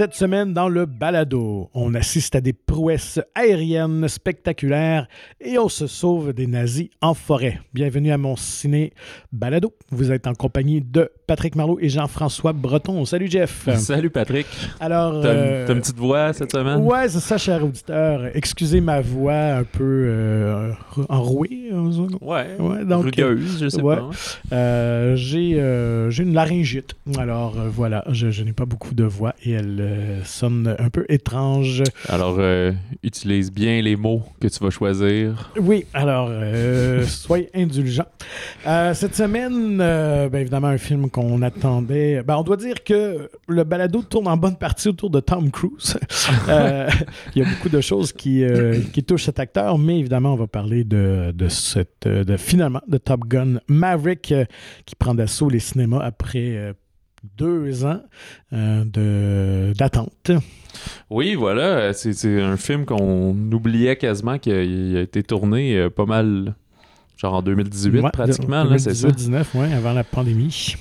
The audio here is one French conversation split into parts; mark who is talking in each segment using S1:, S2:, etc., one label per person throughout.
S1: Cette semaine, dans le balado, on assiste à des prouesses aériennes spectaculaires et on se sauve des nazis en forêt. Bienvenue à mon ciné balado. Vous êtes en compagnie de Patrick Marlot et Jean-François Breton. Salut Jeff.
S2: Salut Patrick.
S1: Alors,
S2: T'as
S1: euh,
S2: une petite voix cette semaine?
S1: Ouais, c'est ça, cher auditeur. Excusez ma voix un peu euh, enrouée.
S2: Ouais.
S1: Ouais, donc,
S2: Rugueuse, je sais
S1: ouais.
S2: pas.
S1: Euh, j'ai euh, j'ai une laryngite. Alors voilà, je, je n'ai pas beaucoup de voix et elle euh, sonne un peu étrange.
S2: Alors, euh, utilise bien les mots que tu vas choisir.
S1: Oui, alors euh, soyez indulgents. Cette semaine, ben, évidemment, un film qu'on attendait. Ben, on doit dire que le balado tourne en bonne partie autour de Tom Cruise. Il y a beaucoup de choses qui, qui touchent cet acteur, mais évidemment, on va parler de, de, cette, de finalement de Top Gun Maverick qui prend d'assaut les cinémas après deux ans euh, de- d'attente.
S2: Oui, voilà. C'est un film qu'on oubliait quasiment qu'il a été tourné euh, pas mal, genre en 2018
S1: Ouais,
S2: pratiquement, là, c'est ça?
S1: 2018-19, ouais, avant la pandémie.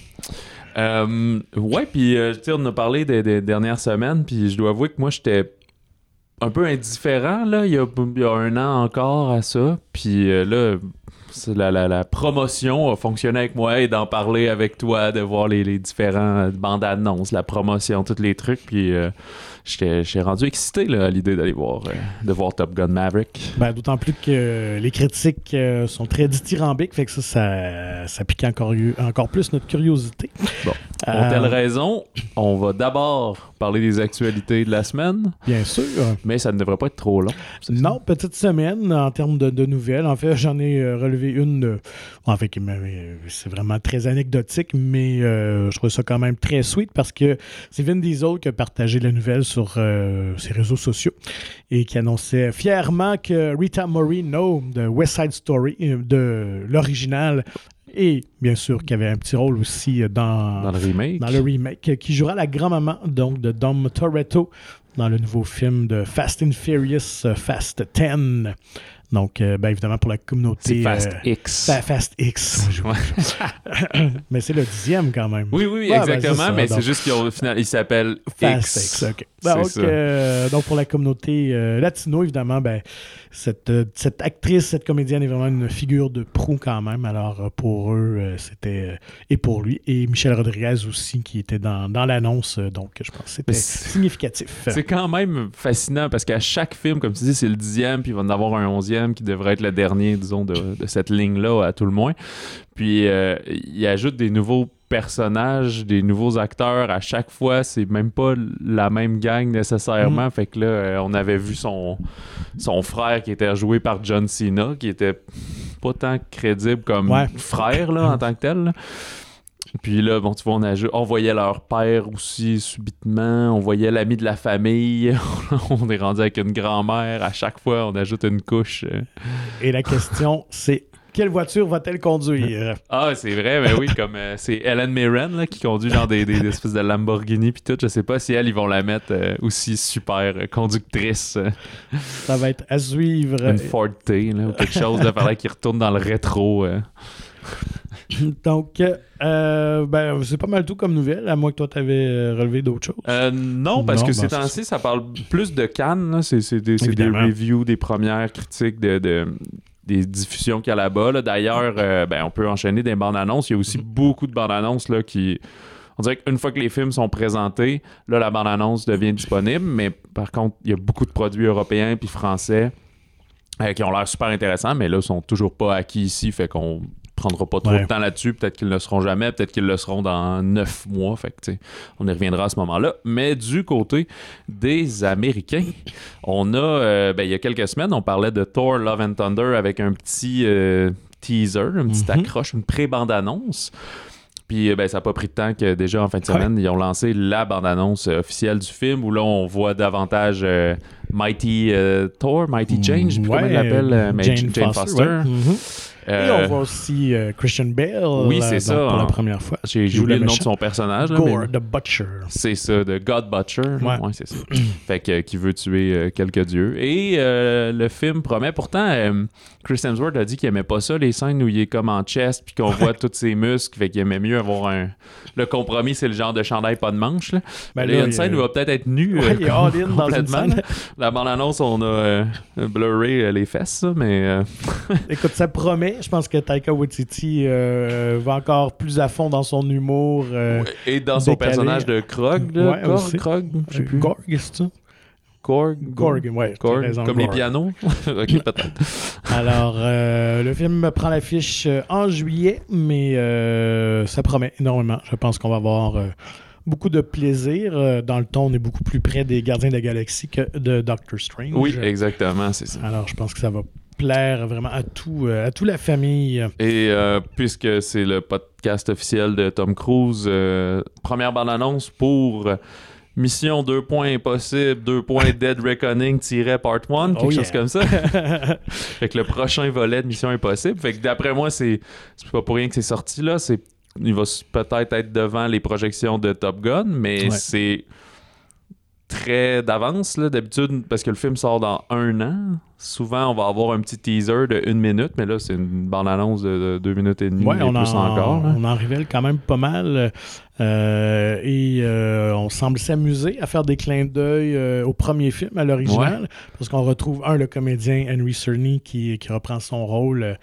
S2: Euh, ouais, puis euh, on a parlé des, des dernières semaines, puis je dois avouer que moi, j'étais un peu indifférent, là, il y a, il y a un an encore à ça. Puis euh, là, la, la- la promotion a fonctionné avec moi et d'en parler avec toi, de voir les, les différents bandes annonces, la promotion, tous les trucs. Puis euh, j'étais rendu excité là, à l'idée d'aller voir, euh, de voir Top Gun Maverick.
S1: Ben, D'autant plus que les critiques euh, sont très dithyrambiques, fait que ça, ça, ça pique encore, encore plus notre curiosité.
S2: Bon. Pour
S1: Euh,
S2: telle raison, on va d'abord parler des actualités de la semaine,
S1: Bien sûr.
S2: mais ça ne devrait pas être trop long.
S1: Non, petite semaine en termes de, de nouvelles. En fait, j'en ai relevé une. en fait, c'est vraiment très anecdotique, mais euh, je trouve ça quand même très sweet parce que c'est Vin Diesel qui a partagé la nouvelle sur euh, ses réseaux sociaux et qui annonçait fièrement que Rita Moreno de West Side Story, euh, de l'original, et bien sûr qui avait un petit rôle aussi dans,
S2: Dans le remake.
S1: dans le remake, qui jouera la grand-maman donc de Dom Toretto dans le nouveau film de Fast and Furious euh, Fast 10. Donc, euh, ben, évidemment, pour la communauté.
S2: C'est Fast
S1: euh,
S2: X.
S1: Fa- Fast X. Mais c'est le dixième quand même.
S2: Oui, oui,
S1: Ouais, ben,
S2: exactement,
S1: ça,
S2: mais c'est juste qu'au final, il s'appelle
S1: Fast
S2: X.
S1: Euh, donc, pour la communauté euh, latino, évidemment, ben, cette, euh, cette actrice, cette comédienne est vraiment une figure de proue quand même. Alors, euh, pour eux, euh, c'était. euh, et pour lui. Et Michel Rodriguez aussi, qui était dans, dans l'annonce. euh, donc, je pense que c'était significatif.
S2: C'est quand même fascinant parce qu'à chaque film, comme tu dis, c'est le dixième, puis il va en avoir un onzième qui devrait être le dernier, disons, de, de cette ligne-là, à tout le moins. Puis euh, il ajoute des nouveaux personnages, des nouveaux acteurs à chaque fois. C'est même pas la même gang nécessairement.
S1: Mm.
S2: Fait que là, euh, on avait vu son, son frère qui était joué par John Cena, qui était pas tant crédible comme
S1: Ouais.
S2: frère là, en tant que tel. là. Puis là, bon, tu vois, on, on voyait leur père aussi subitement, on voyait l'ami de la famille, on est rendu avec une grand-mère, à chaque fois, on ajoute une couche.
S1: Et la question, c'est quelle voiture va-t-elle conduire?
S2: Ah, c'est vrai, mais oui, comme euh, c'est Ellen Mirren là, qui conduit genre des, des, des espèces de Lamborghini puis tout, je sais pas si elle, ils vont la mettre euh, aussi super euh, conductrice,
S1: Ça va être à suivre.
S2: une Ford T là, ou quelque chose, de fallait qu'il retourne dans le rétro. Euh.
S1: Donc, euh, ben, c'est pas mal tout comme nouvelle, à moins que toi, tu avais relevé d'autres choses.
S2: Euh, non, parce
S1: Non,
S2: que
S1: ben,
S2: ces
S1: c'est
S2: temps-ci, ça parle plus de Cannes. C'est des, reviews, des premières critiques de, de- des diffusions qu'il y a là-bas. là. D'ailleurs, euh, ben, on peut enchaîner des bandes annonces. Il y a aussi
S1: Mm-hmm.
S2: beaucoup de bandes annonces là, qui. On dirait qu'une fois que les films sont présentés, là, la bande-annonce devient disponible. Mais par contre, il y a beaucoup de produits européens puis français euh, qui ont l'air super intéressants, mais là, sont toujours pas acquis ici. Fait qu'on prendra pas trop
S1: Ouais.
S2: de temps là-dessus. Peut-être qu'ils ne le seront jamais. Peut-être qu'ils le seront dans neuf mois. Fait que, on y reviendra à ce moment-là. Mais du côté des Américains, on a, euh, ben, il y a quelques semaines, on parlait de Thor Love and Thunder avec un petit euh, teaser, une petite
S1: Mhm.
S2: accroche, une pré-bande-annonce. Puis euh, ben, ça n'a pas pris de temps que déjà en fin de
S1: Ouais.
S2: semaine, ils ont lancé la bande-annonce officielle du film où là on voit davantage euh, Mighty euh, Thor, Mighty sais plus comment
S1: Ouais,
S2: il l'appelle, euh,
S1: Jane
S2: Jane,
S1: Foster,
S2: Foster.
S1: ouais. Mhm. Et
S2: Euh,
S1: on voit aussi euh, Christian Bale.
S2: oui,
S1: euh,
S2: c'est
S1: donc,
S2: ça,
S1: Pour la
S2: hein.
S1: première fois.
S2: J'ai oublié
S1: le
S2: le nom de son personnage. Là,
S1: Gore,
S2: mais-
S1: the Butcher.
S2: C'est ça, de God Butcher.
S1: Ouais.
S2: Ouais, c'est ça. fait que qui veut tuer euh, quelques dieux. Et euh, le film promet. Pourtant, euh, Chris Hemsworth a dit qu'il aimait pas ça, les scènes où il est comme en chest puis qu'on voit tous ses muscles. Fait qu'il aimait mieux avoir un. Le compromis, c'est le genre de chandail pas de manche. Là.
S1: Ben
S2: Là, il y a une scène où il va peut-être être nu.
S1: Ouais,
S2: euh,
S1: il dans
S2: complètement. La bande-annonce, on a euh, blurré euh, les fesses, ça, mais. euh,
S1: Écoute, ça promet. Je pense que Taika Waititi va encore plus à fond dans son humour.
S2: Et dans son personnage de Krog, là.
S1: Ouais,
S2: Korg. Krog, je sais plus.
S1: C'est ça? Gorg, ouais. raison,
S2: comme les pianos? ok, peut-être.
S1: Alors, euh, le film prend l'affiche euh, en juillet, mais euh, ça promet énormément. Je pense qu'on va avoir euh, beaucoup de plaisir. Dans le temps, on est beaucoup plus près des Gardiens de la Galaxie que de Doctor Strange.
S2: Oui, exactement, c'est ça.
S1: Alors, je pense que ça va plaire vraiment à tout, à toute la famille.
S2: Et euh, puisque c'est le podcast officiel de Tom Cruise, euh, première bande-annonce pour Mission 2 points impossible, 2 points Dead Reckoning part 1, quelque
S1: Oh
S2: chose comme ça. fait que le prochain volet de Mission Impossible. Fait que d'après moi, c'est c'est pas pour rien que c'est sorti là. C'est il va peut-être être devant les projections de Top Gun, mais
S1: Ouais.
S2: c'est très d'avance d'habitude parce que le film sort dans un an. Souvent, on va avoir un petit teaser de une minute, mais là, c'est une bande-annonce de, de deux minutes et demie
S1: Ouais,
S2: et
S1: on
S2: plus
S1: en,
S2: encore. là.
S1: on en révèle quand même pas mal. euh, et euh, on semble s'amuser à faire des clins d'œil euh, au premier film, à l'original, parce qu'on retrouve, un, le comédien Henry Cerny qui, qui reprend son rôle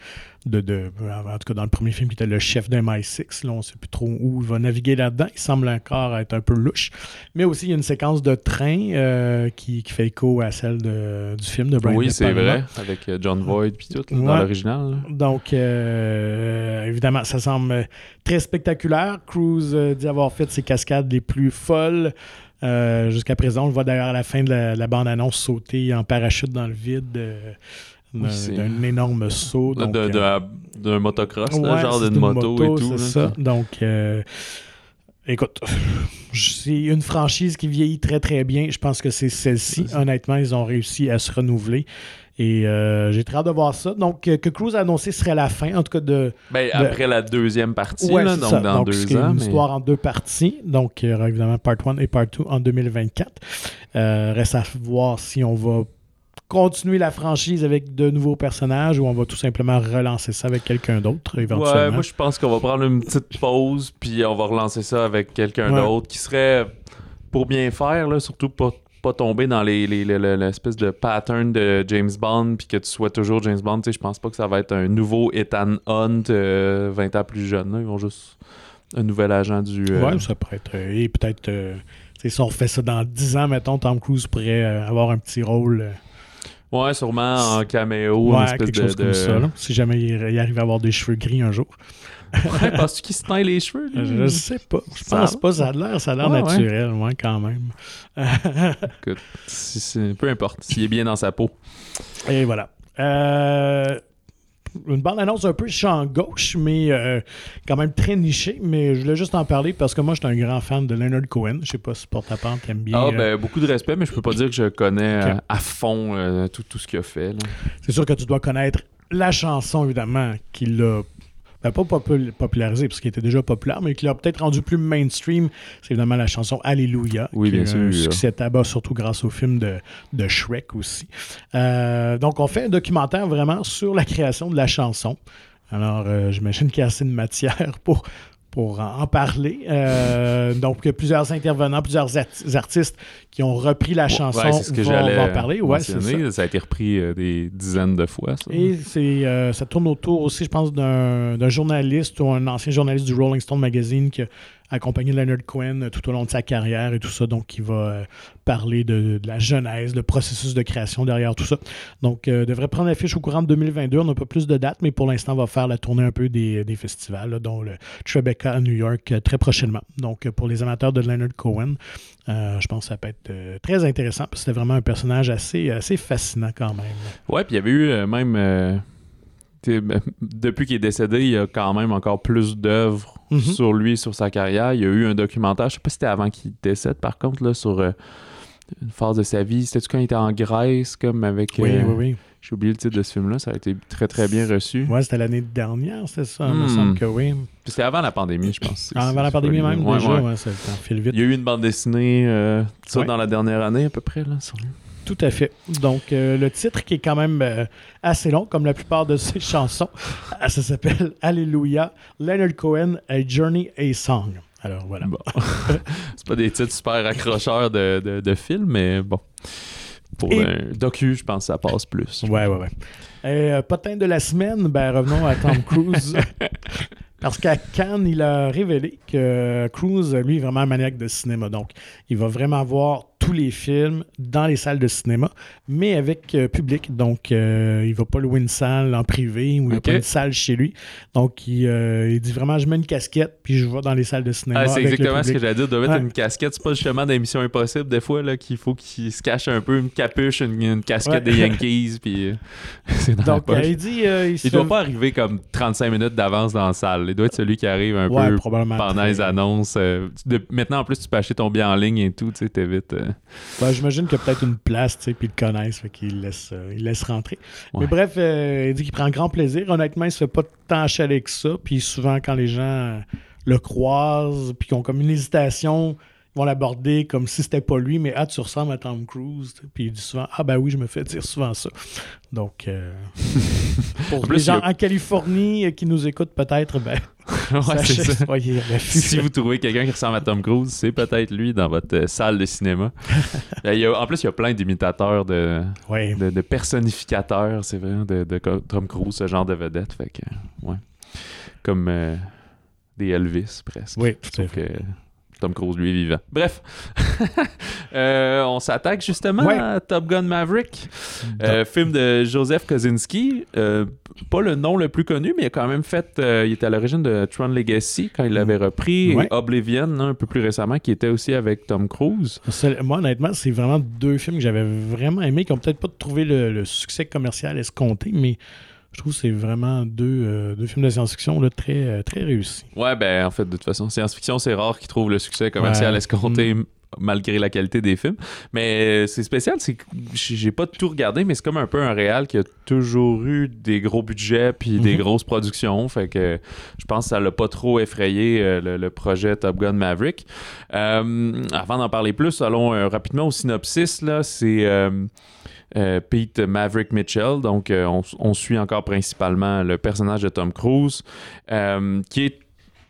S1: de, de- En tout cas, dans le premier film, qui était le chef d'un MI6. Là, on ne sait plus trop où il va naviguer là-dedans. Il semble encore être un peu louche. Mais aussi, il y a une séquence de train euh, qui, qui fait écho à celle de- du film de Brian
S2: Oui, c'est vrai, avec euh, John Voight puis tout, là, dans l'original.
S1: Donc, euh, évidemment, ça semble très spectaculaire. Cruise dit avoir fait ses cascades les plus folles euh, jusqu'à présent. On le voit d'ailleurs à la fin de la, la bande-annonce sauter en parachute dans le vide euh, d'un
S2: Oui, c'est-
S1: d'un énorme saut.
S2: De- de-
S1: euh,
S2: de- D'un motocross, là,
S1: ouais,
S2: genre d'une moto, et tout.
S1: C'est ça. Donc, euh, écoute, c'est une franchise qui vieillit très très bien. Je pense que c'est celle-ci. Honnêtement, ils ont réussi à se renouveler. Et euh, j'ai très hâte de voir ça. Donc, que Cruise a annoncé serait la fin, en tout cas de,
S2: Ben, après la deuxième partie,
S1: Ouais,
S2: là, donc
S1: ça.
S2: dans
S1: Donc,
S2: deux
S1: c'est une
S2: ans. mais-
S1: histoire en deux parties. Donc, il y aura évidemment Part 1 et Part 2 en 2024. Euh, reste à voir si on va continuer la franchise avec de nouveaux personnages ou on va tout simplement relancer ça avec quelqu'un d'autre éventuellement?
S2: Ouais, moi je pense qu'on va prendre une petite pause, puis on va relancer ça avec quelqu'un
S1: Ouais.
S2: d'autre qui serait pour bien faire, là, surtout pas, pas tomber dans les, les- les- les- l'espèce de pattern de James Bond, puis que tu sois toujours James Bond. Tu sais, Je pense pas que ça va être un nouveau Ethan Hunt euh, 20 ans plus jeune. là. Ils vont juste un nouvel agent du. euh,
S1: Ouais, ça pourrait être. euh, et peut-être. euh, si on refait ça dans 10 ans, mettons, Tom Cruise pourrait euh, avoir un petit rôle.
S2: Ouais, sûrement en caméo, une espèce
S1: quelque
S2: de.
S1: chose
S2: de-
S1: comme ça. là. si jamais il, il arrive à avoir des cheveux gris un jour.
S2: Ouais, penses-tu qu'il se teint les cheveux? lui?
S1: Je sais pas. Je
S2: Ça
S1: pense
S2: va.
S1: pas. Ça a l'air, ça a l'air
S2: ouais.
S1: naturel, ouais, quand même.
S2: Écoute, si- si- peu importe, s'il est bien dans sa peau.
S1: Et voilà. Euh, une bande-annonce un peu champ gauche, mais euh, quand même très nichée. Mais je voulais juste en parler parce que moi, je suis un grand fan de Leonard Cohen. Je sais pas si part t'aimes bien.
S2: Ah,
S1: euh,
S2: ben, beaucoup de respect, mais je peux pas dire que je connais euh, à fond euh, tout, tout ce qu'il a fait.
S1: C'est sûr que tu dois connaître la chanson, évidemment, qui l'a ben, pas popul- popularisé, parce qu'il était déjà populaire, mais qui l'a peut-être rendu plus mainstream. C'est évidemment la chanson Alléluia.
S2: Oui,
S1: qui
S2: bien
S1: a
S2: sûr,
S1: Un succès tabac, surtout grâce au film de, de Shrek aussi. Euh, donc, on fait un documentaire vraiment sur la création de la chanson. Alors, euh, j'imagine qu'il y a assez de matière pour, pour en parler. Euh, donc, il y a plusieurs intervenants, plusieurs art- artistes qui ont repris la chanson.
S2: Ouais, c'est ce que j'allais
S1: en parler. Ouais, ça.
S2: ça. a été repris euh, des dizaines de fois. Ça.
S1: Et c'est, euh, ça tourne autour aussi, je pense, d'un, journaliste ou un ancien journaliste du Rolling Stone Magazine qui a accompagné Leonard Cohen euh, tout au long de sa carrière et tout ça. Donc, qui va parler de, de la genèse, le processus de création derrière tout ça. Donc, devrait prendre l'affiche au courant de 2022. On n'a pas plus de dates, mais pour l'instant, on va faire la tournée un peu des, des festivals, là, dont le Tribeca à New York euh, très prochainement. Donc, euh, pour les amateurs de Leonard Cohen, euh, je pense que ça peut être euh, très intéressant parce que c'était vraiment un personnage assez, assez fascinant quand même.
S2: Ouais, puis il y avait eu euh, même. ben, depuis qu'il est décédé, il y a quand même encore plus d'œuvres
S1: Mhm.
S2: sur lui, sur sa carrière. Il y a eu un documentaire, je sais pas si c'était avant qu'il décède par contre, là, sur une phase de sa vie. C'était-tu quand il était en Grèce, comme avec.
S1: Oui,
S2: euh,
S1: oui, oui.
S2: J'ai oublié le titre de ce film-là. Ça a été très, très bien reçu.
S1: Ouais, c'était l'année dernière, c'est ça. Il me
S2: Hmm.
S1: semble que oui.
S2: Puis C'était avant la pandémie, je pense.
S1: Ah, Avant la pandémie même.
S2: Ouais,
S1: déjà,
S2: ouais.
S1: ouais, ça file vite.
S2: Il y a eu une bande dessinée, euh, ça, dans la dernière année, à peu près, là, sur.
S1: Tout à fait. Donc, euh, le titre qui est quand même euh, assez long, comme la plupart de ses chansons, ça s'appelle Alléluia, Leonard Cohen, A Journey, A Song. Alors, voilà.
S2: Bon. c'est pas des titres super accrocheurs de, de, de films, mais bon. Pour
S1: Et-
S2: un docu, je pense que ça passe plus.
S1: Ouais, ouais, ouais. Et, euh, potin de la semaine, ben, revenons à Tom Cruise. Parce qu'à Cannes, il a révélé que Cruise, lui, est vraiment un maniaque de cinéma. Donc, il va vraiment voir tous les films dans les salles de cinéma, mais avec euh, public. Donc, euh, il va pas louer une salle en privé ou il a
S2: Ok.
S1: pas une salle chez lui. Donc, il, euh, il dit vraiment, je mets une casquette, puis je vais dans les salles de cinéma.
S2: Ah, c'est
S1: le
S2: exactement ce que j'allais dire. De mettre
S1: Ouais.
S2: une casquette, c'est pas justement des missions impossibles, des fois, là, qu'il faut qu'il se cache un peu, une capuche, une, une casquette
S1: Ouais.
S2: des Yankees, puis c'est dans
S1: Donc,
S2: la poche.
S1: il dit. il
S2: doit
S1: fait-
S2: pas arriver comme 35 minutes d'avance dans la salle. Il doit être celui qui arrive un
S1: Ouais,
S2: peu pendant
S1: très-
S2: les annonces. de- maintenant, en plus, tu peux acheter ton bien en ligne et tout, tu sais, t'évites. euh,
S1: Ben, J'imagine qu'il y a peut-être une place, tu sais, puis ils le connaissent, fait qu'ils laissent, euh, ils laissent rentrer.
S2: Ouais.
S1: Mais bref, euh, il dit qu'il prend grand plaisir. Honnêtement, il se fait pas tant chaler que ça. Puis souvent, quand les gens le croisent, puis qu'ils ont comme une hésitation, vont l'aborder comme si c'était pas lui, mais ah, tu ressembles à Tom Cruise. Puis il dit souvent, ah ben oui, je me fais dire souvent ça. Donc, euh, pour
S2: En
S1: les
S2: plus,
S1: gens
S2: a-
S1: en Californie euh, qui nous écoutent peut-être, ben,
S2: ouais, ça.
S1: soyez.
S2: Si vous trouvez quelqu'un qui ressemble à Tom Cruise, c'est peut-être lui dans votre euh, salle de cinéma. Il y a- en plus, il y a plein d'imitateurs, de,
S1: Ouais.
S2: de, de personnificateurs, c'est vrai, de, de Tom Cruise, ce genre de vedette. Fait que, ouais. Comme euh, des Elvis, presque.
S1: Oui, tout à fait.
S2: Tom Cruise, lui, est vivant. Bref, Euh, on s'attaque justement
S1: Ouais.
S2: à Top Gun Maverick, Euh, film de Joseph Kosinski. Euh, pas le nom le plus connu, mais il a quand même fait. il était à l'origine de Tron Legacy quand il l'avait repris,
S1: Ouais.
S2: et Oblivion, un peu plus récemment, qui était aussi avec Tom Cruise.
S1: Moi, honnêtement, c'est vraiment deux films que j'avais vraiment aimés, qui ont peut-être pas trouvé le, le succès commercial escompté, mais je trouve que c'est vraiment deux, euh, deux films de science-fiction là, très, euh, très réussis.
S2: Ouais, ben en fait, de toute façon, science-fiction, c'est rare qu'ils trouvent le succès commercial
S1: Ouais.
S2: escompté m- malgré la qualité des films. Mais euh, c'est spécial, c'est que j'ai pas tout regardé, mais c'est comme un peu un réal qui a toujours eu des gros budgets puis des
S1: Mhm.
S2: grosses productions. Fait que je pense que ça l'a pas trop effrayé le, le projet Top Gun Maverick. Euh, avant d'en parler plus, allons euh, rapidement au synopsis. Là, c'est euh, euh, Pete Maverick Mitchell. Donc, euh, on, suit encore principalement le personnage de Tom Cruise, euh, qui est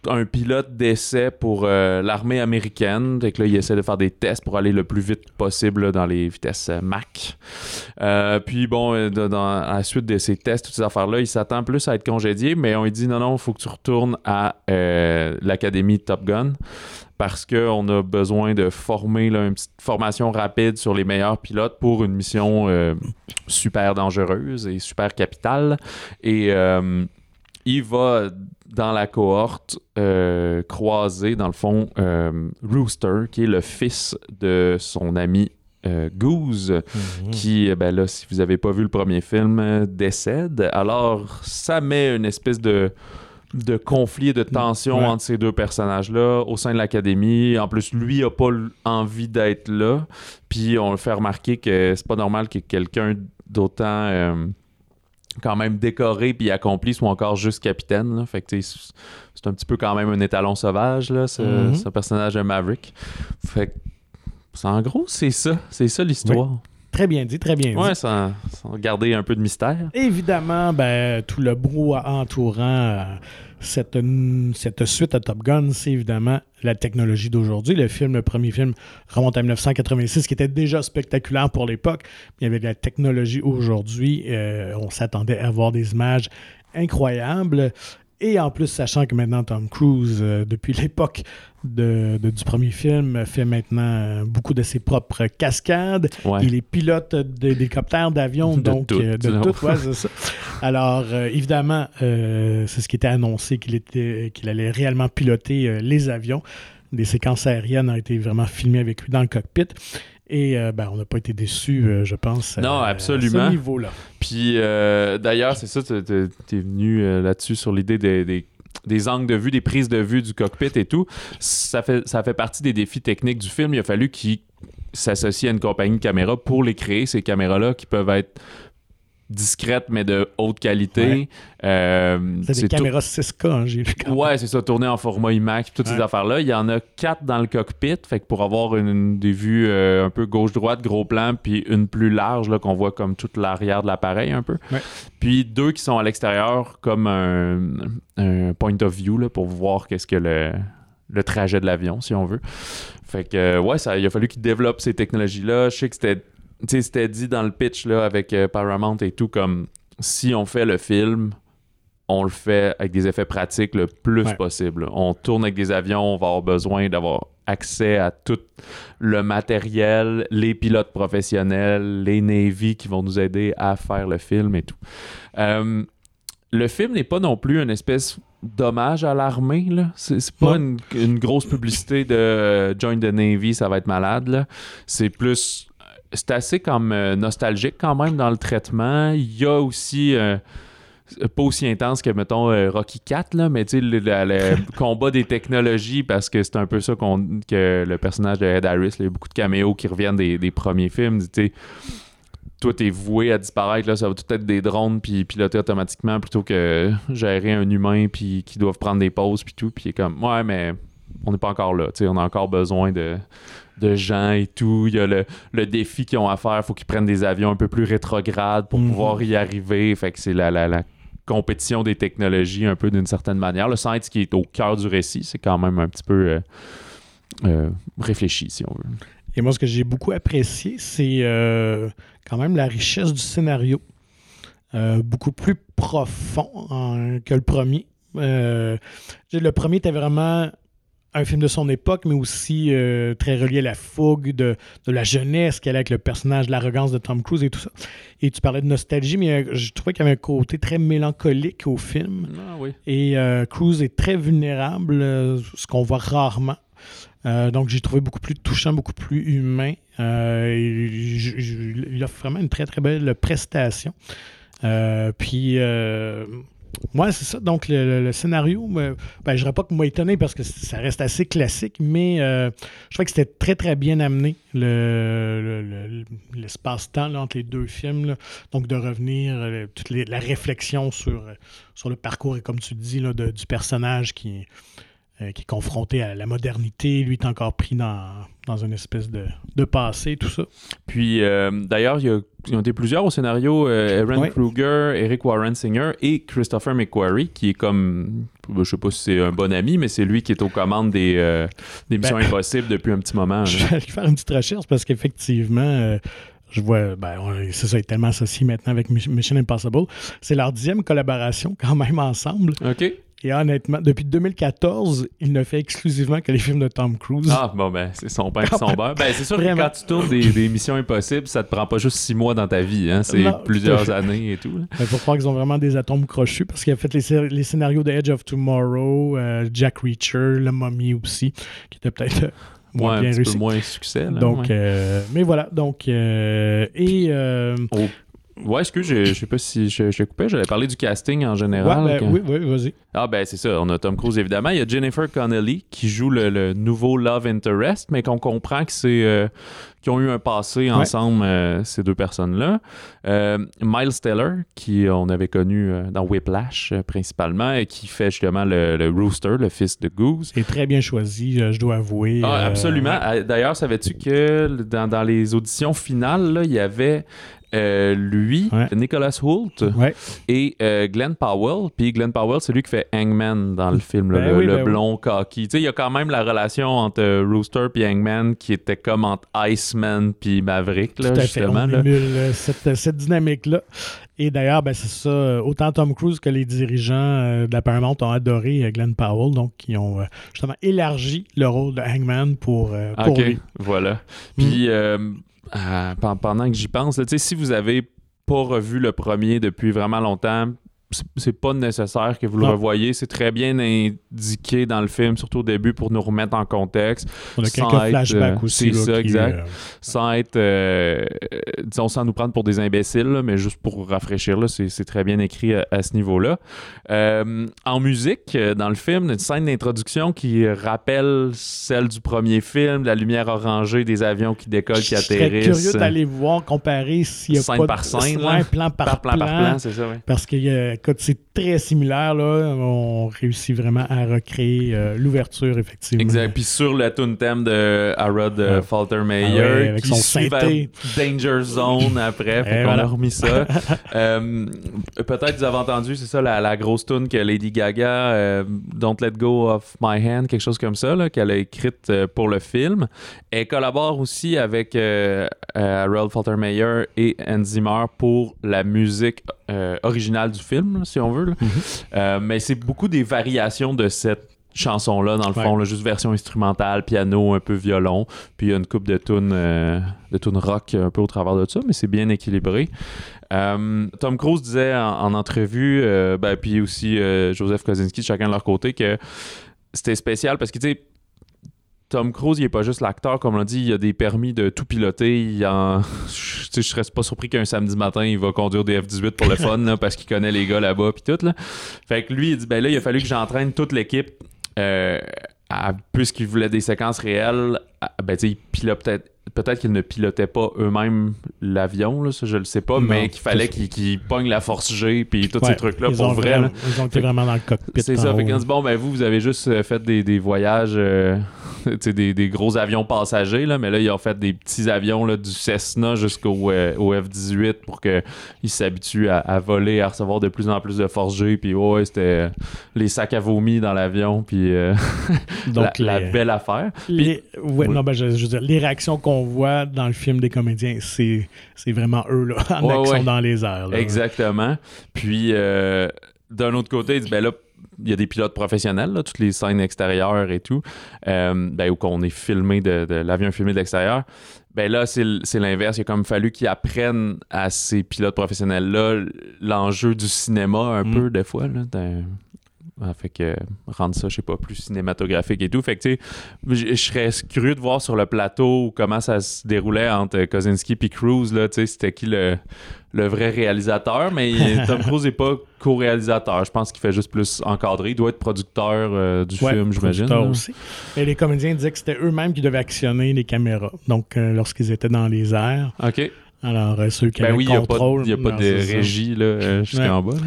S2: un pilote d'essai pour l'armée américaine. Fait là, il essaie de faire des tests pour aller le plus vite possible dans les vitesses euh, Mach. Puis bon, dans, à la suite de ces tests, toutes ces affaires-là, il s'attend plus à être congédié, mais on lui dit non, non, il faut que tu retournes à l'académie Top Gun parce qu'on a besoin de former là, une petite formation rapide sur les meilleurs pilotes pour une mission euh, super dangereuse et super capitale. Et euh, il va dans la cohorte euh, croiser, dans le fond, Rooster, qui est le fils de son ami euh, Goose,
S1: Mhm.
S2: qui, euh, ben là, si vous avez pas vu le premier film, euh, décède. Alors, ça met une espèce de de conflit, de tension
S1: Ouais.
S2: entre ces deux personnages-là au sein de l'académie. En plus, lui a pas envie d'être là. Puis on le fait remarquer que c'est pas normal que quelqu'un d'autant euh, quand même décoré puis accompli soit encore juste capitaine. là. Fait que c'est un petit peu quand même un étalon sauvage, là, ce,
S1: Mhm.
S2: ce personnage de Maverick. Fait que en gros, c'est ça. C'est ça l'histoire.
S1: Très bien dit, très bien dit.
S2: Ouais, sans, sans garder un peu de mystère.
S1: Évidemment, ben, tout le brouhaha entourant euh, cette, cette suite à Top Gun, c'est évidemment la technologie d'aujourd'hui. Le film, le premier film, remonte à 1986, qui était déjà spectaculaire pour l'époque. Avait de la technologie aujourd'hui. euh, on s'attendait à voir des images incroyables. Et en plus, sachant que maintenant Tom Cruise, euh, depuis l'époque de- de- du premier film, fait maintenant euh, beaucoup de ses propres cascades.
S2: Ouais.
S1: Il est pilote d'hélicoptère, d'avion,
S2: De
S1: donc
S2: tout,
S1: euh, de tout, ouais, c'est ça. Alors, euh, évidemment, c'est ce qui était annoncé qu'il était qu'il allait réellement piloter les avions. Des séquences aériennes ont été vraiment filmées avec lui dans le cockpit. Et euh, ben, on n'a pas été déçus, euh, je pense, à-
S2: Non,
S1: à
S2: absolument.
S1: ce niveau-là.
S2: Puis euh, d'ailleurs, c'est ça, t'es- t'es t'es venu euh, là-dessus sur l'idée des, des- des angles de vue, des prises de vue du cockpit et tout. Ça fait, ça fait partie des défis techniques du film. Il a fallu qu'il s'associent à une compagnie de caméras pour les créer, ces caméras-là qui peuvent être discrètes mais de haute qualité.
S1: Ouais.
S2: Euh,
S1: C'est des
S2: c'est tout-
S1: caméras 6K, hein, j'ai vu quand même.
S2: Ouais, c'est ça, tourné en format IMAX, toutes ces affaires-là. Il y en a quatre dans le cockpit, fait que pour avoir une, des vues euh, un peu gauche-droite, gros plan, puis une plus large, là, qu'on voit comme toute l'arrière de l'appareil un peu.
S1: Ouais.
S2: Puis deux qui sont à l'extérieur, comme un, un point of view, là, pour voir qu'est-ce que le, le trajet de l'avion, si on veut. Fait que, euh, ouais, ça, il a fallu qu'ils développent ces technologies-là. Je sais que c'était, c'était dit dans le pitch, là, avec euh, Paramount et tout, comme si on fait le film, on le fait avec des effets pratiques le plus
S1: Ouais.
S2: possible. On tourne avec des avions, on va avoir besoin d'avoir accès à tout le matériel, les pilotes professionnels, les Navy qui vont nous aider à faire le film et tout. Euh, le film n'est pas non plus une espèce d'hommage à l'armée. là. C'est pas une, une grosse publicité de euh, Join the Navy, ça va être malade. là. C'est plus... C'est assez comme euh, nostalgique quand même dans le traitement. Il y a aussi... euh, pas aussi intense que, mettons, euh, Rocky 4, là, mais tu sais, le, le- le combat des technologies, parce que c'est un peu ça qu'on, que le personnage de Ed Harris, il y a beaucoup de caméos qui reviennent des, des premiers films. Tu sais, toi, t'es voué à disparaître, là, ça va tout être des drones puis piloter automatiquement plutôt que gérer un humain puis qui doivent prendre des pauses puis tout. Puis comme, ouais, mais on n'est pas encore là. On a encore besoin de, de gens et tout. Il y a le, le défi qu'ils ont à faire. faut qu'ils prennent des avions un peu plus rétrogrades pour
S1: Mhm.
S2: pouvoir y arriver. Fait que c'est la, la, la compétition des technologies un peu d'une certaine manière. Le science qui est au cœur du récit, c'est quand même un petit peu euh, euh, réfléchi, si on veut.
S1: Et moi, ce que j'ai beaucoup apprécié, c'est euh, quand même la richesse du scénario. Beaucoup plus profond en- que le premier. Le premier était vraiment un film de son époque, mais aussi euh, très relié à la fougue de, de la jeunesse qu'elle a avec le personnage, l'arrogance de Tom Cruise et tout ça. Et tu parlais de nostalgie, mais euh, je trouvais qu'il y avait un côté très mélancolique au film.
S2: Ah oui.
S1: Et euh, Cruise est très vulnérable, ce qu'on voit rarement. Donc, j'ai trouvé beaucoup plus touchant, beaucoup plus humain. J- il offre vraiment une très, très belle prestation. Puis, ouais, c'est ça. Donc, le, scénario, ben, je dirais pas que m'a étonné parce que ça reste assez classique, mais euh, je trouvais que c'était très, très bien amené, le- le- le- l'espace-temps entre les deux films. Donc, de revenir, euh, toute la réflexion sur, euh, sur le parcours et, comme tu dis, là, de- du personnage qui, euh, qui est confronté à la modernité. Lui est encore pris dans, dans une espèce de, de passé, tout ça.
S2: Puis euh, d'ailleurs, il y, y en a été plusieurs au scénario euh, Aaron
S1: Ouais.
S2: Kruger, Eric Warren Singer et Christopher McQuarrie, qui est comme, je sais pas si c'est un bon ami, mais c'est lui qui est aux commandes des, euh, des Missions
S1: Ben,
S2: Impossibles depuis un petit moment.
S1: Je vais faire une petite recherche parce qu'effectivement, je vois, ben, c'est ça, est tellement associé maintenant avec Mission Impossible. C'est leur dixième collaboration quand même ensemble.
S2: OK.
S1: Et honnêtement, depuis 2014, il ne fait exclusivement que les films de Tom Cruise.
S2: Ah, bon, ben, c'est son pain et son beurre. Ben, c'est sûr que quand tu tournes des, des Missions Impossibles, ça te prend pas juste six mois dans ta vie, hein, c'est plusieurs années et tout.
S1: Il faut croire qu'ils ont vraiment des atomes crochus parce qu'il a fait les, scé- les scénarios de Edge of Tomorrow, euh, Jack Reacher, Le Mummy aussi, qui était peut-être euh, moins
S2: Ouais, un
S1: bien
S2: petit
S1: réussi.
S2: peu moins succès. là,
S1: Donc,
S2: ouais.
S1: euh, mais voilà. Donc, euh, et euh,
S2: Ouais, excuse, je, je sais pas si je, je coupais, j'allais parler du casting en
S1: ouais,
S2: général.
S1: ben,
S2: que-
S1: oui, oui, vas-y.
S2: Ah ben c'est ça, on a Tom Cruise évidemment. Il y a Jennifer Connelly qui joue le, le nouveau Love Interest, mais qu'on comprend que c'est euh, qu'ils ont eu un passé ensemble euh, ces deux personnes-là. Euh, Miles Teller qui on avait connu euh, dans Whiplash euh, principalement et qui fait justement le, le Rooster, le fils de Goose.
S1: C'est très bien choisi, euh, je dois avouer.
S2: Ah,
S1: Euh,
S2: absolument. Ah, D'ailleurs, savais-tu que dans, dans les auditions finales, là, il y avait euh, lui,
S1: Ouais.
S2: Nicholas Hoult,
S1: Ouais.
S2: et euh, Glenn Powell. Puis Glenn Powell, c'est lui qui fait Hangman dans le film, là,
S1: Ben
S2: le,
S1: oui,
S2: le
S1: ben
S2: blond cocky. Tu sais, il y a quand même la relation entre euh, Rooster puis Hangman qui était comme entre Puis Maverick, là,
S1: Tout à fait.
S2: justement.
S1: On
S2: là.
S1: émule euh, cette, cette dynamique-là. Et d'ailleurs, ben, c'est ça. euh, Autant Tom Cruise que les dirigeants euh, de la Paramount ont adoré euh, Glenn Powell, donc qui ont euh, justement élargi le rôle de Hangman pour, euh,
S2: Ah,
S1: pour
S2: ok,
S1: lui.
S2: voilà. Puis euh, euh, pen- pendant que j'y pense, là, si vous avez pas revu le premier depuis vraiment longtemps, c'est- pas nécessaire que vous le revoyez. C'est très bien indiqué dans le film, surtout au début, pour nous remettre en contexte,
S1: On a
S2: Sans
S1: quelques
S2: être,
S1: flashbacks
S2: euh,
S1: aussi.
S2: c'est ça,
S1: qui,
S2: exact.
S1: euh,
S2: sans être, euh, disons, sans nous prendre pour des imbéciles, là, mais juste pour rafraîchir, là, c'est, très bien écrit à, à ce niveau-là. En musique, dans le film, une scène d'introduction qui rappelle celle du premier film, la lumière orangée des avions qui décollent, qui
S1: Je serais
S2: atterrissent.
S1: curieux d'aller voir, comparer s'il y a
S2: Scène
S1: pas
S2: par
S1: de...
S2: scène, là.
S1: plan par,
S2: par plan, par plan, c'est ça, oui.
S1: Parce que euh, écoute, c'est très similaire. Là. On réussit vraiment à recréer euh, l'ouverture, effectivement.
S2: Exact. Puis sur le tune thème de Harold euh. Faltermeyer,
S1: Ah ouais, avec
S2: qui
S1: son synthé.
S2: Danger Zone après, fait
S1: Et
S2: qu'on
S1: voilà.
S2: a remis ça. Euh, Peut-être vous avez entendu, c'est ça, la, la grosse tune que Lady Gaga, euh, Don't Let Go of My Hand, quelque chose comme ça, qu'elle a écrite pour le film. Elle collabore aussi avec Harold Faltermeyer et Hans Zimmer pour la musique originale du film, si on veut. là.
S1: Mhm.
S2: Euh, mais c'est beaucoup des variations de cette chanson-là, dans le
S1: Ouais.
S2: fond, là, juste version instrumentale, piano, un peu violon, puis il y a une coupe de tunes euh, de tunes rock un peu au travers de ça, mais c'est bien équilibré. Euh, Tom Cruise disait en, en entrevue, euh, ben, puis aussi Joseph Kosinski, chacun de leur côté, que c'était spécial parce que, tu sais, Tom Cruise, il n'est pas juste l'acteur, comme on l'a dit, il a des permis de tout piloter. Il en... Je je serais pas surpris qu'un samedi matin, il va conduire des F-18 pour le fun, là, parce qu'il connaît les gars là-bas, puis tout. Là. Fait que lui, il dit, ben là, il a fallu que j'entraîne toute l'équipe, euh, à- puisqu'il voulait des séquences réelles, à- ben il pilote peut-être... Peut-être qu'ils ne pilotaient pas eux-mêmes l'avion, là, ça je le sais pas,
S1: Non,
S2: mais qu'il fallait qu'ils qu'ils pognent la force G puis tous
S1: Ouais,
S2: ces trucs-là pour vrai.
S1: vraiment-
S2: là.
S1: Ils ont été vraiment dans le cockpit.
S2: C'est ça.
S1: haut,
S2: Fait qu'on dit, bon, ben vous, vous avez juste euh, fait des, des voyages, euh, des, des gros avions passagers, là, mais là, ils ont fait des petits avions là, du Cessna jusqu'au euh, au F-18 pour qu'ils s'habituent à, à voler, à recevoir de plus en plus de force G. Puis ouais, c'était euh, les sacs à vomi dans l'avion, puis euh,
S1: Donc,
S2: la, la belle affaire.
S1: Les, ouais,
S2: Oui.
S1: non, ben, je, je veux dire, les réactions qu'on voit dans le film des comédiens, c'est, vraiment eux là, en
S2: Ouais,
S1: action
S2: ouais.
S1: dans les airs. là.
S2: Exactement. Puis, d'un autre côté, il dit, ben là, il y a des pilotes professionnels, là, toutes les scènes extérieures et tout, euh, ben, où qu'on est filmé de, de l'avion filmé de l'extérieur. Ben là, c'est l'inverse. Il a comme fallu qu'ils apprennent à ces pilotes professionnels-là l'enjeu du cinéma un
S1: Mm.
S2: peu, des fois. Là, fait que rendre ça, je sais pas, plus cinématographique et tout. Fait que, tu sais, je serais curieux de voir sur le plateau comment ça se déroulait entre Kozinski et là, tu sais, c'était qui le, le vrai réalisateur, mais Tom Cruise n'est pas co-réalisateur. Je pense qu'il fait juste plus encadrer. Il doit être producteur euh, du
S1: Ouais,
S2: film, j'imagine.
S1: aussi. Et les comédiens disaient que c'était eux-mêmes qui devaient actionner les caméras. Donc, euh, lorsqu'ils étaient dans les airs.
S2: OK.
S1: Alors, euh, ceux qui
S2: Ben
S1: avaient
S2: oui,
S1: le
S2: n'y
S1: contrôle.
S2: il y a pas
S1: non,
S2: de régie là, jusqu'en bas. là.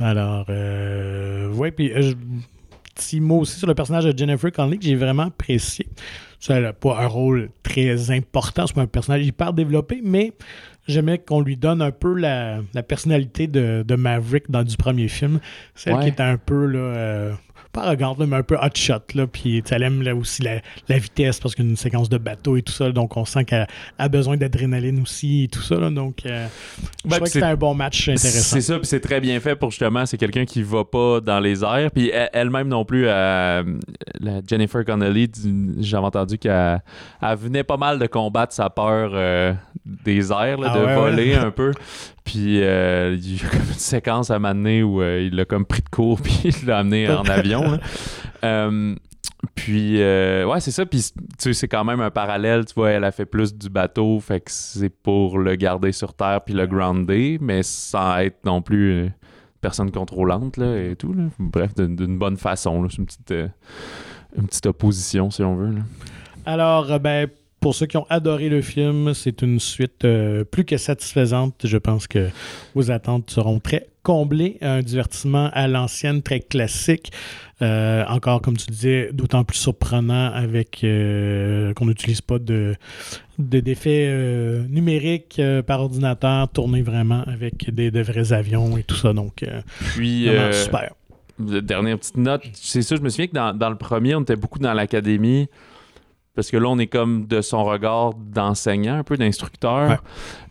S1: Alors, euh, ouais, puis euh, petit mot aussi sur le personnage de Jennifer Connelly que j'ai vraiment apprécié. Ça, n'a pas un rôle très important, c'est pas un personnage hyper développé, mais j'aimais qu'on lui donne un peu la, la personnalité de, de Maverick dans du premier film. Celle
S2: Ouais.
S1: qui était un peu, là, euh, pas arrogante, là, mais un peu hot shot, là, puis elle aime là, aussi la, la vitesse parce qu'il y a une séquence de bateau et tout ça, donc on sent qu'elle a besoin d'adrénaline aussi et tout ça, là, donc euh, je
S2: Ben,
S1: que
S2: c'est-
S1: c'était un bon match intéressant.
S2: C'est ça, puis c'est très bien fait pour justement, c'est quelqu'un qui va pas dans les airs. Puis elle- elle-même non plus, euh, la Jennifer Connelly, j'avais entendu qu'elle elle venait pas mal de combattre sa peur euh, des airs, là,
S1: Ah
S2: de
S1: ouais,
S2: voler
S1: ouais.
S2: un peu. Puis euh, il y a comme une séquence à un moment donné où euh, il l'a comme pris de court puis il l'a amené en avion. là. Euh, puis, euh, ouais, c'est ça. Puis, tu sais, c'est quand même un parallèle. Tu vois, elle a fait plus du bateau. Fait que c'est pour le garder sur terre puis le grounder, mais sans être non plus euh, personne contrôlante là, et tout. là. Bref, d'une bonne façon. C'est une petite, euh, une petite opposition, si on veut. là.
S1: Alors, ben, pour ceux qui ont adoré le film, c'est une suite euh, plus que satisfaisante. Je pense que vos attentes seront très comblées. Un divertissement à l'ancienne, très classique. Euh, encore, comme tu disais, d'autant plus surprenant avec euh, qu'on n'utilise pas de de- d'effets numériques par ordinateur, tourné vraiment avec des, de vrais avions et tout ça. Donc,
S2: Puis,
S1: vraiment super.
S2: de- dernière petite note, c'est ça, je me souviens que dans, dans le premier, on était beaucoup dans l'académie. Parce que là, on est comme de son regard d'enseignant, un peu d'instructeur.
S1: Ouais.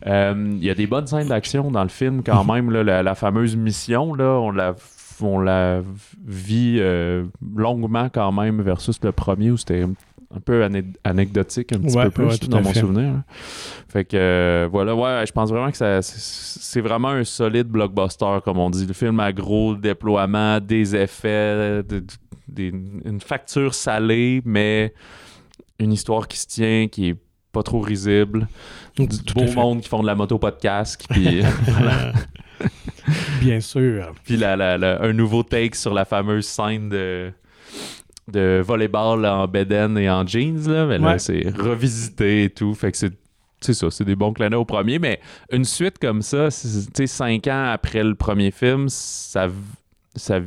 S2: Euh, Il y a des bonnes scènes d'action dans le film quand même. là, la, la fameuse mission, là, on la, on la vit euh, longuement quand même versus le premier où c'était un peu anecdotique, un petit
S1: Ouais,
S2: peu plus
S1: ouais,
S2: dans mon
S1: fait.
S2: souvenir. là. Fait que euh, voilà, ouais, je pense vraiment que ça, c'est- vraiment un solide blockbuster, comme on dit. Le film à gros déploiement, des effets, de- des- une facture salée, mais une histoire qui se tient, qui est pas trop risible. Du
S1: Tout
S2: beau monde qui font de la moto pas de casque, puis,
S1: Bien sûr.
S2: puis la- la- la- un nouveau take sur la fameuse scène de de volleyball en beden et en jeans là, mais là
S1: Ouais.
S2: c'est revisité et tout, fait que c'est c'est ça, c'est des bons clins au premier, mais une suite comme ça, c'est- tu sais, cinq ans après le premier film, ça, ça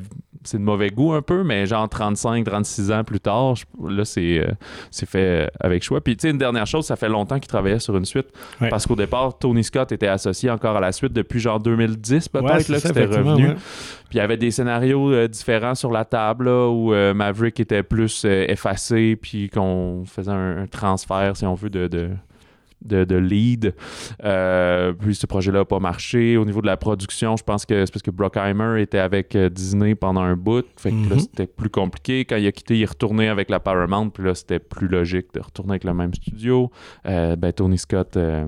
S2: c'est de mauvais goût un peu, mais genre 35, 36 ans plus tard, je- là, c'est euh, c'est fait avec choix. Puis, tu sais, une dernière chose, ça fait longtemps qu'il travaillait sur une suite,
S1: Ouais.
S2: parce qu'au départ, Tony Scott était associé encore à la suite depuis genre 2010, peut-être,
S1: Ouais,
S2: là,
S1: ça,
S2: que c'était revenu.
S1: ouais.
S2: Puis il y avait des scénarios euh, différents sur la table là, où euh, Maverick était plus euh, effacé, puis qu'on faisait un, un transfert, si on veut, de, de, de, de lead. Euh, puis ce projet-là n'a pas marché. Au niveau de la production, je pense que c'est parce que Brockheimer était avec euh, Disney pendant un bout. Fait que là,
S1: Mhm.
S2: c'était plus compliqué. Quand il a quitté, il est retourné avec la Paramount. Puis là, c'était plus logique de retourner avec le même studio. Euh, ben, Tony Scott euh,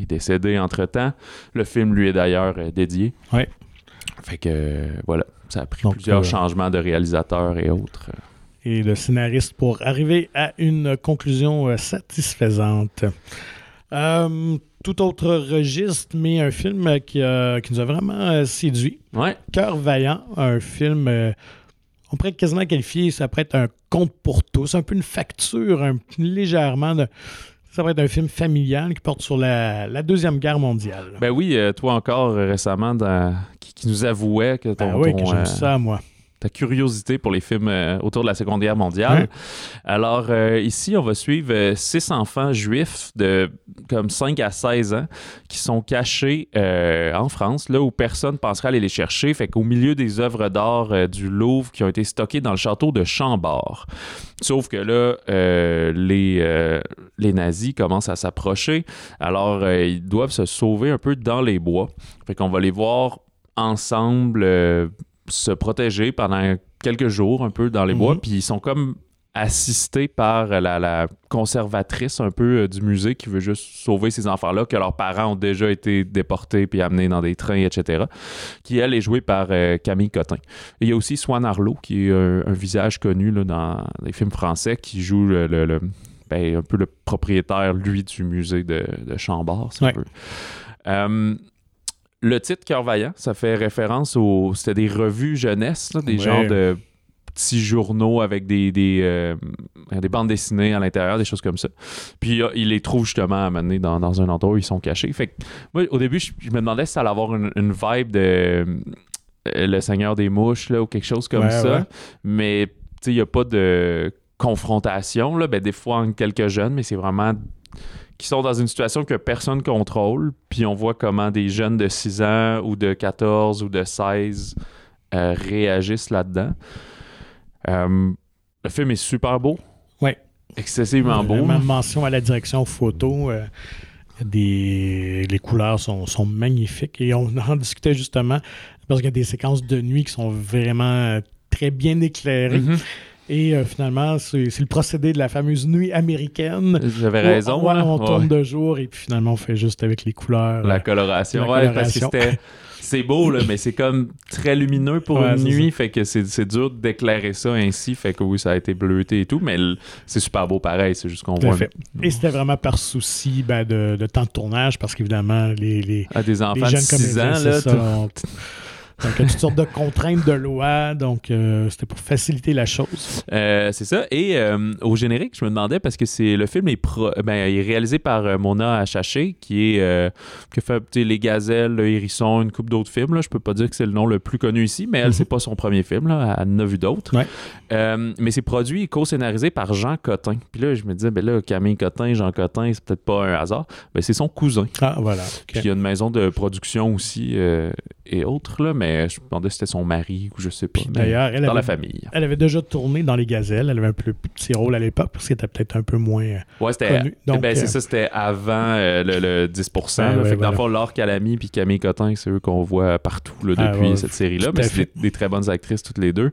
S2: est décédé entre-temps. Le film lui est d'ailleurs dédié.
S1: Ouais.
S2: Fait que voilà, ça a pris
S1: Donc,
S2: plusieurs changements de réalisateurs et autres.
S1: Et le scénariste pour arriver à une conclusion satisfaisante. Euh, tout autre registre, mais un film euh, qui, a- qui nous a vraiment euh, séduit.
S2: Ouais,
S1: Cœur vaillant, un film, euh, on pourrait quasiment qualifier, ça pourrait être un conte pour tous, un peu une facture, un, légèrement de... Ça pourrait être un film familial qui porte sur la, la Deuxième Guerre mondiale.
S2: ben oui, euh, toi encore euh, récemment, dans- qui, qui nous avouait que ton,
S1: Ah oui,
S2: ton,
S1: que j'aime
S2: euh,
S1: ça, moi.
S2: Ta curiosité pour les films euh, autour de la Seconde Guerre mondiale. Alors euh, ici, on va suivre euh, six enfants juifs de comme 5 à 16 ans qui sont cachés en France, là où personne penserait aller les chercher. Fait qu'au milieu des œuvres d'art du Louvre qui ont été stockées dans le château de Chambord. Sauf que là, les, les nazis commencent à s'approcher. Alors, ils doivent se sauver un peu dans les bois. Fait qu'on va les voir ensemble euh, se protéger pendant quelques jours un peu dans les bois.
S1: Mhm.
S2: Puis ils sont comme assistés par la, la conservatrice un peu euh, du musée qui veut juste sauver ces enfants-là, que leurs parents ont déjà été déportés puis amenés dans des trains, etc. Qui, elle, est jouée par euh, Camille Cotin. Et il y a aussi Swan Arlo, qui est un, un visage connu là, dans les films français, qui joue le, le- le- ben, un peu le propriétaire, lui, du musée de, de Chambord, si
S1: Ouais.
S2: on veut. Euh, le titre Cœur Vaillant, ça fait référence aux. C'était des revues jeunesse, là, des
S1: Ouais.
S2: genres de petits journaux avec des, des, euh, des bandes dessinées à l'intérieur, des choses comme ça. Puis euh, il les trouve justement donné dans, dans un endroit où ils sont cachés. Fait que moi, au début, je, je me demandais si ça allait avoir une, une vibe de euh, Le Seigneur des Mouches là, ou quelque chose comme
S1: Ouais,
S2: ça.
S1: ouais.
S2: Mais tu sais, il n'y a pas de confrontation. Là. Ben, des fois, entre quelques jeunes, mais c'est vraiment qui sont dans une situation que personne contrôle, puis on voit comment des jeunes de 6 ans ou de 14 ou de 16 euh, réagissent là-dedans. Euh, le film est super beau.
S1: Ouais.
S2: Excessivement beau.
S1: Vraiment, mention à la direction photo. euh, des, les couleurs sont, sont magnifiques et on en discutait justement parce qu'il y a des séquences de nuit qui sont vraiment très bien éclairées.
S2: Mhm.
S1: Et euh, finalement, c'est le procédé de la fameuse nuit américaine.
S2: J'avais raison.
S1: Ouais, on
S2: Ouais.
S1: tourne de jour et puis finalement, on fait juste avec les couleurs.
S2: La coloration.
S1: La
S2: ouais, parce que c'était. C'est beau, là, mais c'est comme très lumineux pour
S1: Ouais,
S2: une nuit. Fait que c'est dur d'éclairer ça ainsi. Fait que oui, ça a été bleuté et tout, mais c'est super beau pareil. C'est juste qu'on voit
S1: fait. Et c'était vraiment par souci ben, de, de temps de tournage parce qu'évidemment, les, les,
S2: ah, des enfants
S1: les
S2: de
S1: jeunes
S2: 6 ans. Là,
S1: ça, donc, toutes sortes de contraintes de loi, donc euh, c'était pour faciliter la chose.
S2: Euh, c'est ça. Et euh, au générique, je me demandais parce que c'est le film est, pro- ben, il est réalisé par Mona Achaché, qui est qui a fait Les Gazelles, Le Hérisson, une coupe d'autres films. Là. Je peux pas dire que c'est le nom le plus connu ici, mais elle,
S1: Mhm.
S2: c'est pas son premier film. Là. Elle en a vu d'autres.
S1: Ouais.
S2: Mais c'est produit et co-scénarisé par Jean Cotin. Puis là, je me disais, ben là, Camille Cotin, Jean Cotin, c'est peut-être pas un hasard. Ben, c'est son cousin.
S1: Ah, voilà.
S2: Puis il y a une maison de production aussi et autres, là, mais je me demandais si c'était son mari ou je sais pas.
S1: D'ailleurs, elle
S2: dans la
S1: avait,
S2: famille.
S1: elle avait déjà tourné dans Les Gazelles. Elle avait un peu petit rôle à l'époque parce qu'elle était peut-être un peu moins. euh,
S2: Ouais, c'était.
S1: Donc,
S2: ben, c'est
S1: euh,
S2: ça, c'était avant euh, le, le 10%.
S1: Ouais,
S2: là.
S1: ouais,
S2: fait que dans le fond, Laure Calamy puis Camille Cotin, c'est eux qu'on voit partout là,
S1: Ah,
S2: depuis
S1: ouais,
S2: cette série-là. Mais c'est des, très bonnes actrices toutes les deux.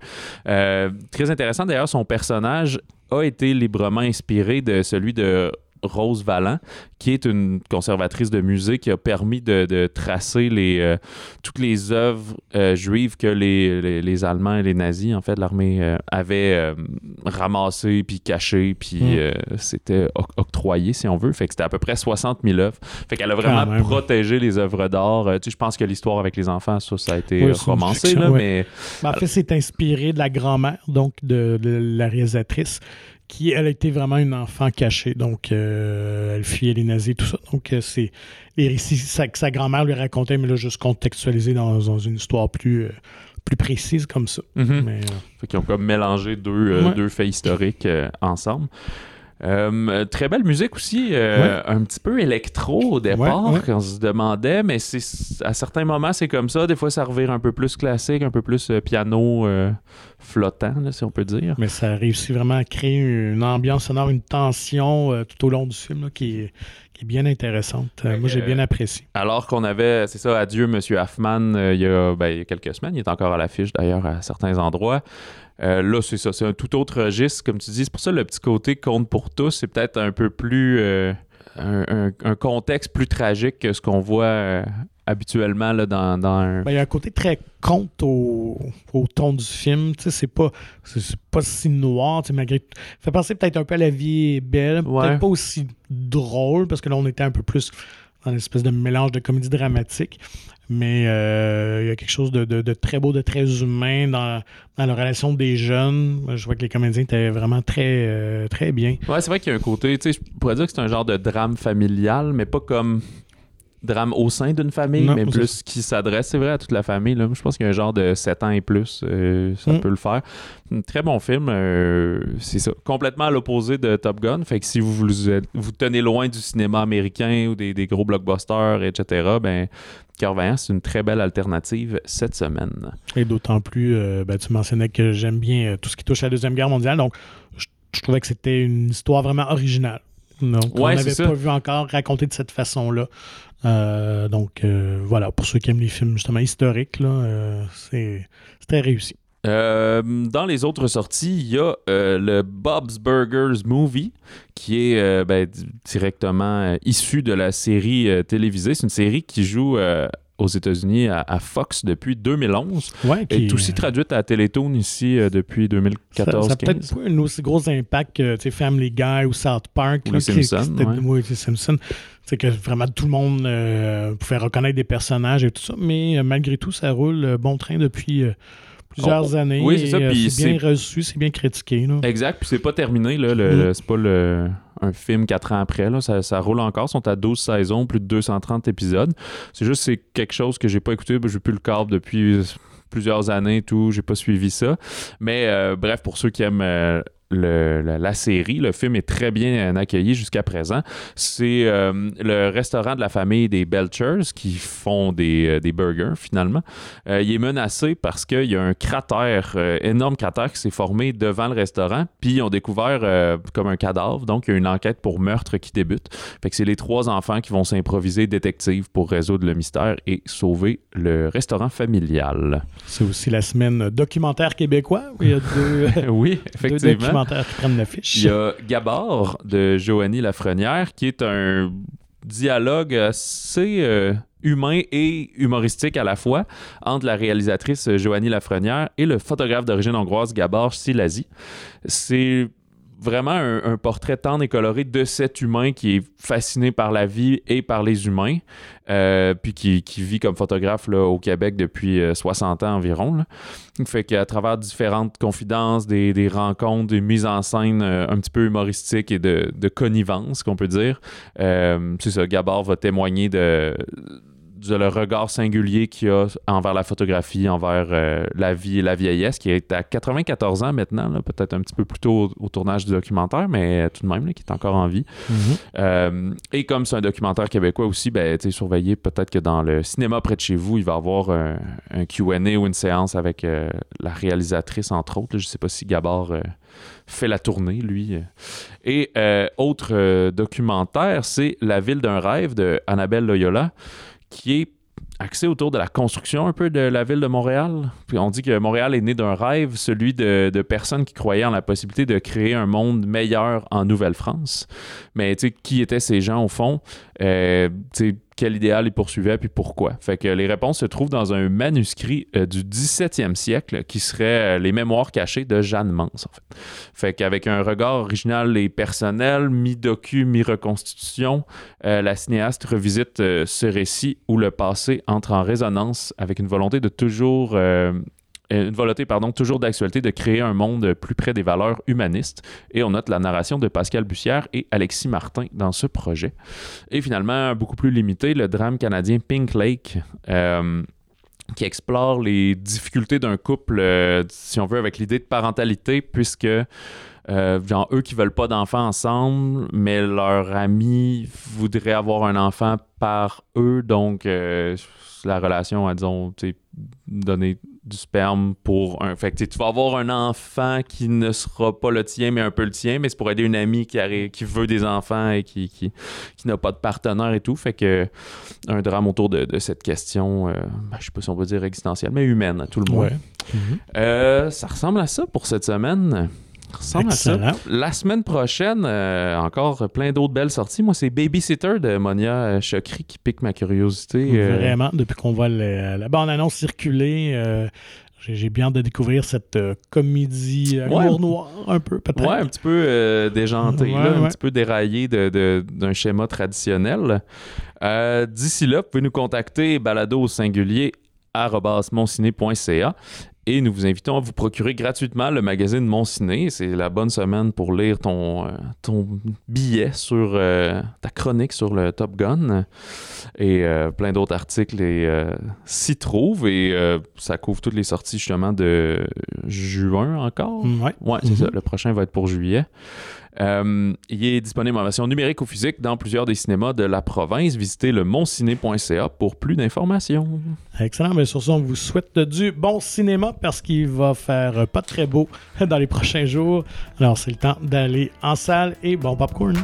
S2: Euh, très intéressant d'ailleurs, son personnage a été librement inspiré de celui de Rose Valland, qui est une conservatrice de musée qui a permis de, de tracer les, euh, toutes les œuvres euh, juives que les, les, les Allemands et les nazis, en fait, l'armée euh, avaient ramassées, puis cachées, puis
S1: Mm.
S2: euh, c'était oc- octroyé, si on veut. Fait que c'était à peu près 60 000 œuvres. Fait qu'elle a vraiment
S1: même.
S2: protégé les œuvres d'art. Tu sais, je pense que l'histoire avec les enfants, ça, ça a été
S1: Oui,
S2: romancé,
S1: fiction,
S2: là,
S1: ouais.
S2: mais
S1: Ben, en fait, c'est inspiré de la grand-mère, donc de, de la réalisatrice, qui, elle, a été vraiment une enfant cachée. Donc, euh, elle fuyait les nazis, tout ça. Donc, euh, c'est les récits sa- que sa grand-mère lui racontait, mais là, juste contextualisé dans, dans une histoire plus, euh, plus précise comme ça. Mais, euh,
S2: Fait qu'ils ont comme mélangé deux, euh,
S1: Ouais.
S2: deux faits historiques euh, ensemble. Euh, euh, très belle musique aussi, euh, un petit peu électro au départ,
S1: Ouais,
S2: on se demandait, mais c'est à certains moments c'est comme ça. Des fois ça revient un peu plus classique, un peu plus euh, piano flottant, là, si on peut dire.
S1: mais ça réussit vraiment à créer une ambiance sonore, une tension tout au long du film là, qui, est, bien intéressante. Euh, moi, j'ai bien apprécié.
S2: Alors qu'on avait, c'est ça, Adieu Monsieur Hoffman, euh, il, y a, ben, il y a quelques semaines, il est encore à l'affiche d'ailleurs à certains endroits. Euh, là, c'est ça, c'est un tout autre registre, comme tu dis. C'est pour ça le petit côté compte pour tous, c'est peut-être un peu plus. euh, un, un- un contexte plus tragique que ce qu'on voit euh, habituellement là, dans, dans un.
S1: Ben, il y a un côté très conte au, au ton du film. C'est pas, c'est, pas si noir, malgré tout. Ça fait penser peut-être un peu à La vie est belle.
S2: Ouais.
S1: Peut-être pas aussi drôle, parce que là, on était un peu plus dans une espèce de mélange de comédie dramatique. Mais euh, il y a quelque chose de, de- très beau, de très humain dans, dans la relation des jeunes. Je vois que les comédiens étaient vraiment très, euh, très bien.
S2: Ouais, c'est vrai qu'il y a un côté, tu sais, je pourrais dire que c'est un genre de drame familial, mais pas comme drame au sein d'une famille,
S1: Non,
S2: mais plus qui s'adresse, c'est vrai, à toute la famille. Là. Je pense qu'il y a un genre de 7 ans et plus, euh, ça
S1: Mm.
S2: peut le faire. Un très bon film, euh, c'est ça. Complètement à l'opposé de Top Gun. Fait que si vous vous, tenez loin du cinéma américain ou des, des gros blockbusters, etc., ben, Cœur c'est une très belle alternative cette semaine.
S1: Et d'autant plus, euh, ben, tu mentionnais que j'aime bien tout ce qui touche à la Deuxième Guerre mondiale. Donc, je, je trouvais que c'était une histoire vraiment originale. Donc, on
S2: Ouais,
S1: n'avait pas vu encore raconter de cette façon-là. Euh, donc, euh, voilà, pour ceux qui aiment les films justement historiques, là, euh, c'est très réussi.
S2: Euh, dans les autres sorties, il y a euh, le Bob's Burgers Movie, qui est euh, ben, di- directement issu de la série télévisée. C'est une série qui joue aux États-Unis à, à Fox depuis 2011
S1: Ouais,
S2: et
S1: qui,
S2: est aussi traduite à Télétoon ici euh, depuis
S1: ça,
S2: 2014
S1: ça a peut-être
S2: 15
S1: pas un aussi gros impact que Family Guy ou South Park.
S2: Ou
S1: là,
S2: les
S1: qui- qui
S2: Simpsons,
S1: c'était-
S2: ouais.
S1: oui, les Simpsons. C'est que vraiment tout le monde euh, pouvait reconnaître des personnages et tout ça, mais euh, malgré tout, ça roule euh, bon train depuis euh, plusieurs
S2: Oh,
S1: années.
S2: oui, c'est ça,
S1: euh, c'est bien reçu, c'est bien critiqué. là.
S2: Exact, puis c'est pas terminé, là, le-
S1: Mm.
S2: le- c'est pas le, un film quatre ans après, ça, roule encore, ils sont à 12 saisons, plus de 230 épisodes. C'est juste c'est quelque chose que j'ai pas écouté, ben, j'ai plus le câble depuis plusieurs années tout, j'ai pas suivi ça. Mais euh, bref, pour ceux qui aiment euh, le- la, la série, le film est très bien accueilli jusqu'à présent. C'est euh, le restaurant de la famille des Belchers qui font des, euh, des burgers finalement. Euh, il est menacé parce qu'il y a un cratère, énorme cratère qui s'est formé devant le restaurant. Puis ils ont découvert comme un cadavre. Donc il y a une enquête pour meurtre qui débute. Fait que c'est les trois enfants qui vont s'improviser détectives pour résoudre le mystère et sauver le restaurant familial.
S1: C'est aussi la semaine documentaire québécois où il y a deux,
S2: oui,
S1: deux qui prennent l'affiche.
S2: Il y a Gabard de Joanie Lafrenière qui est un dialogue assez euh, humain et humoristique à la fois entre la réalisatrice Joanie Lafrenière et le photographe d'origine hongroise Gabor Silasi. C'est vraiment un, portrait tendre et coloré de cet humain qui est fasciné par la vie et par les humains, euh, puis qui, vit comme photographe là, au Québec depuis euh, 60 ans environ. là. Fait qu'à travers différentes confidences, des, rencontres, des mises en scène euh, un petit peu humoristiques et de, connivence, qu'on peut dire, euh, c'est ça, va témoigner de, de le regard singulier qu'il a envers la photographie, envers euh, la vie et la vieillesse, qui est à 94 ans maintenant, peut-être un petit peu plus tôt au, au tournage du documentaire, mais euh, tout de même, là, qui est encore en vie.
S1: Mhm.
S2: Euh, et comme c'est un documentaire québécois aussi, ben, surveillez peut-être que dans le cinéma près de chez vous, il va y avoir un, un Q&A ou une séance avec la réalisatrice, entre autres. là. Je sais pas si Gabard fait la tournée, lui. Et autre documentaire, c'est La ville d'un rêve de Annabelle Loyola, qui est axé autour de la construction un peu de la ville de Montréal. Puis on dit que Montréal est né d'un rêve, celui de, personnes qui croyaient en la possibilité de créer un monde meilleur en Nouvelle-France. Mais qui étaient ces gens au fond? Euh, quel idéal ils poursuivaient puis pourquoi. Fait que les réponses se trouvent dans un manuscrit euh, du 17e siècle qui serait euh, les mémoires cachées de Jeanne Mance, en fait. Qu'avec un regard original et personnel, mi-docu, mi-reconstitution, euh, la cinéaste revisite ce récit où le passé entre en résonance avec une volonté de toujours une volonté, pardon, toujours d'actualité de créer un monde plus près des valeurs humanistes. Et on note la narration de Pascal Bussière et Alexis Martin dans ce projet. Et finalement, beaucoup plus limité, le drame canadien Pink Lake. Euh, qui explore les difficultés d'un couple, euh, si on veut, avec l'idée de parentalité, puisque euh, genre eux qui veulent pas d'enfants ensemble, mais leur ami voudrait avoir un enfant par eux, donc euh, la relation, à, disons, donner du sperme pour un. Fait que tu vas avoir un enfant qui ne sera pas le tien, mais un peu le tien, mais c'est pour aider une amie qui, qui veut des enfants et qui, qui, qui n'a pas de partenaire et tout. Fait que un drame autour de, de cette question, euh, ben, je sais pas si on va dire existentielle, mais humaine à tout le monde.
S1: Ouais.
S2: Euh, ça ressemble à ça pour cette semaine. À ça. La semaine prochaine, euh, encore plein d'autres belles sorties. Moi, c'est Babysitter de Monia euh, Chokri qui pique ma curiosité. euh,
S1: Vraiment, depuis qu'on voit le- la bande-annonce circuler, euh, j'ai bien hâte de découvrir cette comédie
S2: Ouais.
S1: humour noir, un peu, peut-être.
S2: Ouais, un petit peu déjanté,
S1: Ouais,
S2: là, un petit peu déraillé de- de- d'un schéma traditionnel. D'ici là, vous pouvez nous contacter balado au singulier arobase monciné.ca et nous vous invitons à vous procurer gratuitement le magazine Mon Ciné. C'est la bonne semaine pour lire ton, euh, ton billet sur euh, ta chronique sur le Top Gun et euh, plein d'autres articles et, s'y trouvent et ça couvre toutes les sorties justement de juin encore.
S1: Mm, ouais.
S2: Ouais, c'est
S1: Mhm.
S2: ça. Le prochain va être pour juillet. Euh, il est disponible en version numérique ou physique dans plusieurs des cinémas de la province. Visitez le monciné.ca pour plus d'informations.
S1: Excellent. Mais sur ça, on vous souhaite du bon cinéma parce qu'il va faire pas très beau dans les prochains jours. Alors, c'est le temps d'aller en salle et bon popcorn.